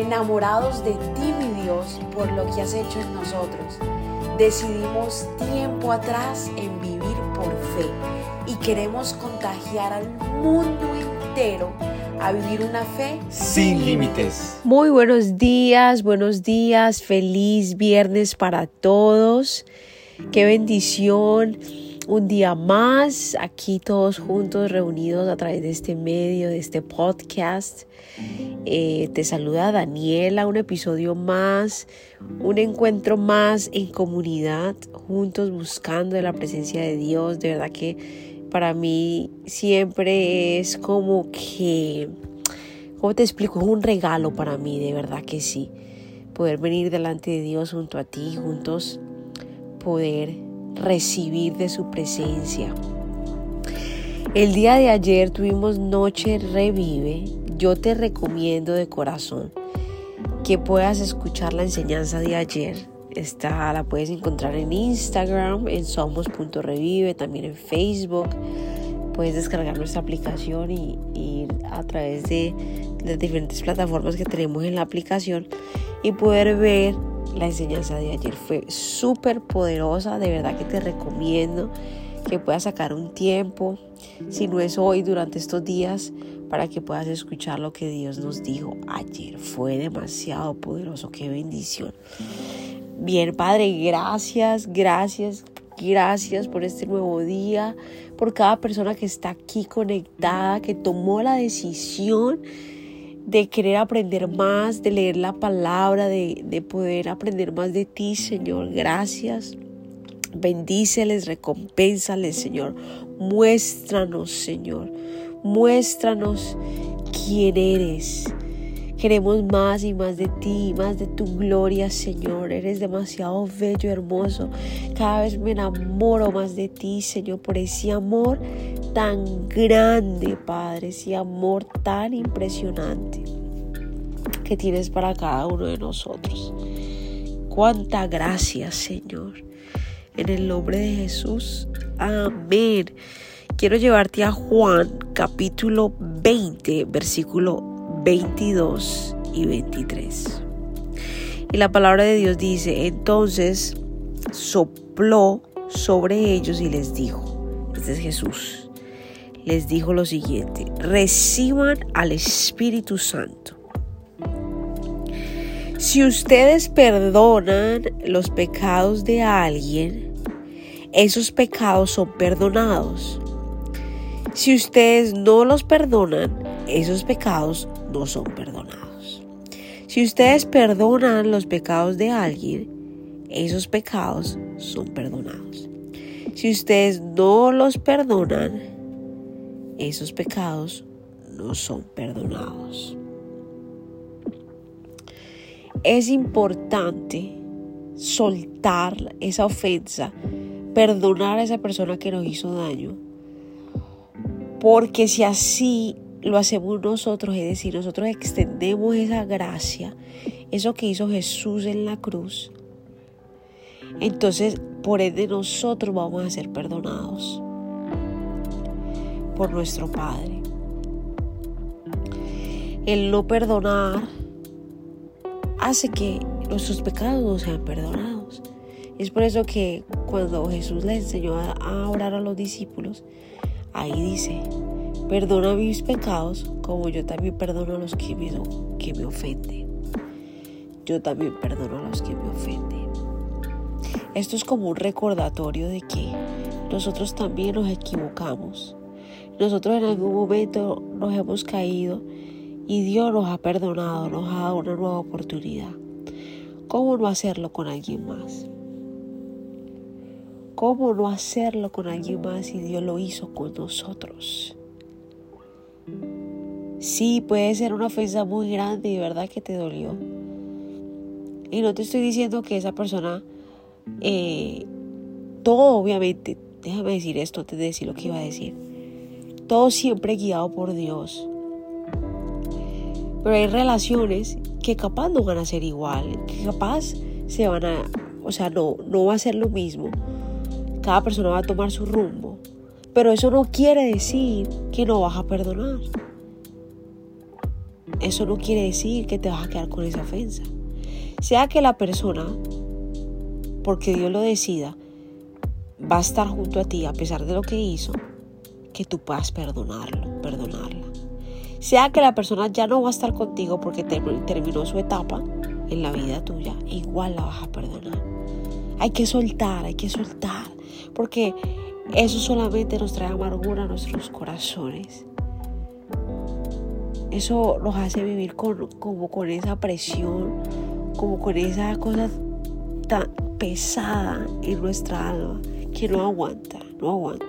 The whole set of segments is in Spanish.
enamorados de ti, mi Dios, por lo que has hecho en nosotros. Decidimos tiempo atrás en vivir por fe y queremos contagiar al mundo entero a vivir una fe sin límites. Muy buenos días, buenos días, feliz viernes para todos. Qué bendición un día más aquí todos juntos reunidos a través de este medio, de este podcast. Eh, te saluda Daniela, un episodio más, un encuentro más en comunidad, juntos buscando la presencia de Dios. De verdad que para mí siempre es como que, ¿cómo te explico? Es un regalo para mí, de verdad que sí. Poder venir delante de Dios junto a ti, juntos poder recibir de su presencia. El día de ayer tuvimos Noche Revive. Yo te recomiendo de corazón que puedas escuchar la enseñanza de ayer. Esta la puedes encontrar en Instagram, en somos.revive, también en Facebook. Puedes descargar nuestra aplicación y ir a través de las diferentes plataformas que tenemos en la aplicación y poder ver la enseñanza de ayer fue súper poderosa, de verdad que te recomiendo que puedas sacar un tiempo, si no es hoy, durante estos días, para que puedas escuchar lo que Dios nos dijo ayer. Fue demasiado poderoso, qué bendición. Bien, Padre, gracias, gracias, gracias por este nuevo día, por cada persona que está aquí conectada, que tomó la decisión de querer aprender más, de leer la palabra, de, de poder aprender más de ti, Señor. Gracias. Bendíceles, recompénsales, Señor. Muéstranos, Señor. Muéstranos quién eres. Queremos más y más de ti, más de tu gloria, Señor. Eres demasiado bello, hermoso. Cada vez me enamoro más de ti, Señor, por ese amor tan grande, Padre, ese amor tan impresionante que tienes para cada uno de nosotros. Cuánta gracia, Señor. En el nombre de Jesús. Amén. Quiero llevarte a Juan capítulo 20, versículo 22 y 23. Y la palabra de Dios dice, entonces sopló sobre ellos y les dijo, este es Jesús, les dijo lo siguiente, reciban al Espíritu Santo. Si ustedes perdonan los pecados de alguien, esos pecados son perdonados. Si ustedes no los perdonan, esos pecados no son perdonados. Si ustedes perdonan los pecados de alguien, esos pecados son perdonados. Si ustedes no los perdonan, esos pecados no son perdonados. Es importante soltar esa ofensa, perdonar a esa persona que nos hizo daño, porque si así lo hacemos nosotros, es decir, nosotros extendemos esa gracia, eso que hizo Jesús en la cruz, entonces por ende nosotros vamos a ser perdonados por nuestro Padre. El no perdonar hace que nuestros pecados no sean perdonados. Es por eso que cuando Jesús le enseñó a orar a los discípulos, ahí dice, perdona mis pecados como yo también perdono a los que me, que me ofenden. Yo también perdono a los que me ofenden. Esto es como un recordatorio de que nosotros también nos equivocamos nosotros en algún momento nos hemos caído y Dios nos ha perdonado, nos ha dado una nueva oportunidad. ¿Cómo no hacerlo con alguien más? ¿Cómo no hacerlo con alguien más si Dios lo hizo con nosotros? Sí, puede ser una ofensa muy grande y verdad que te dolió. Y no te estoy diciendo que esa persona, eh, todo obviamente, déjame decir esto antes de decir lo que iba a decir todo siempre guiado por Dios. Pero hay relaciones que capaz no van a ser igual, que capaz se van a, o sea, no, no va a ser lo mismo. Cada persona va a tomar su rumbo. Pero eso no quiere decir que no vas a perdonar. eso no quiere decir que te vas a quedar con esa ofensa. Sea que la persona, porque Dios lo decida, va a estar junto a ti a pesar de lo que hizo, que tú puedas perdonarlo, perdonarla. Sea que la persona ya no va a estar contigo porque terminó su etapa en la vida tuya, igual la vas a perdonar. Hay que soltar, hay que soltar, porque eso solamente nos trae amargura a nuestros corazones. Eso nos hace vivir con, como con esa presión, como con esa cosa tan pesada en nuestra alma que no aguanta, no aguanta.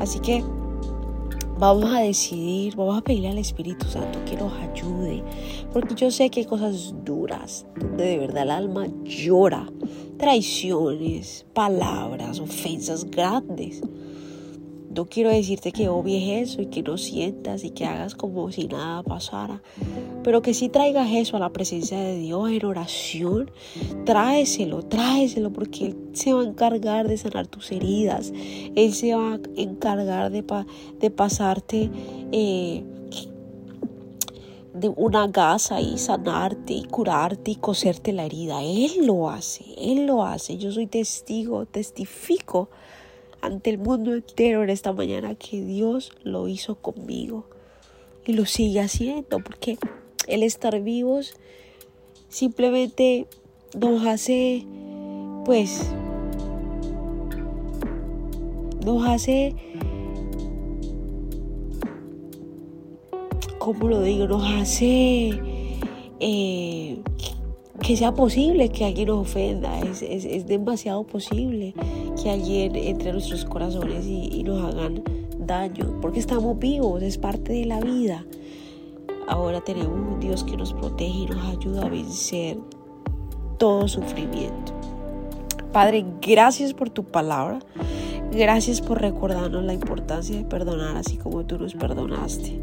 Así que vamos a decidir, vamos a pedirle al Espíritu Santo que nos ayude, porque yo sé que hay cosas duras, donde de verdad el alma llora, traiciones, palabras, ofensas grandes. No quiero decirte que obvies eso y que no sientas y que hagas como si nada pasara, pero que si traigas eso a la presencia de Dios en oración, tráeselo, tráeselo, porque Él se va a encargar de sanar tus heridas, Él se va a encargar de, de pasarte. Eh, de una gasa y sanarte y curarte y coserte la herida. Él lo hace, Él lo hace. Yo soy testigo, testifico ante el mundo entero en esta mañana que Dios lo hizo conmigo y lo sigue haciendo porque el estar vivos simplemente nos hace pues nos hace ¿cómo lo digo? Nos hace eh, que sea posible que alguien nos ofenda. Es, demasiado posible que alguien entre a nuestros corazones y, nos hagan daño, porque estamos vivos, es parte de la vida. Ahora tenemos un Dios que nos protege y nos ayuda a vencer todo sufrimiento. Padre, gracias por tu palabra. Gracias por recordarnos la importancia de perdonar así como tú nos perdonaste.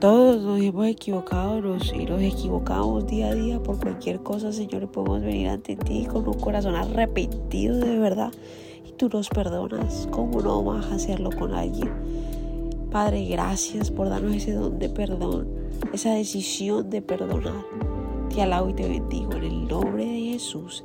Todos nos hemos equivocado y nos equivocamos día a día por cualquier cosa, Señor, podemos venir ante ti con un corazón arrepentido de verdad. Y tú nos perdonas. ¿Cómo no vas a hacerlo con alguien? Padre, gracias por darnos ese don de perdón, esa decisión de perdonar. Te alabo y te bendigo en el nombre de Jesús.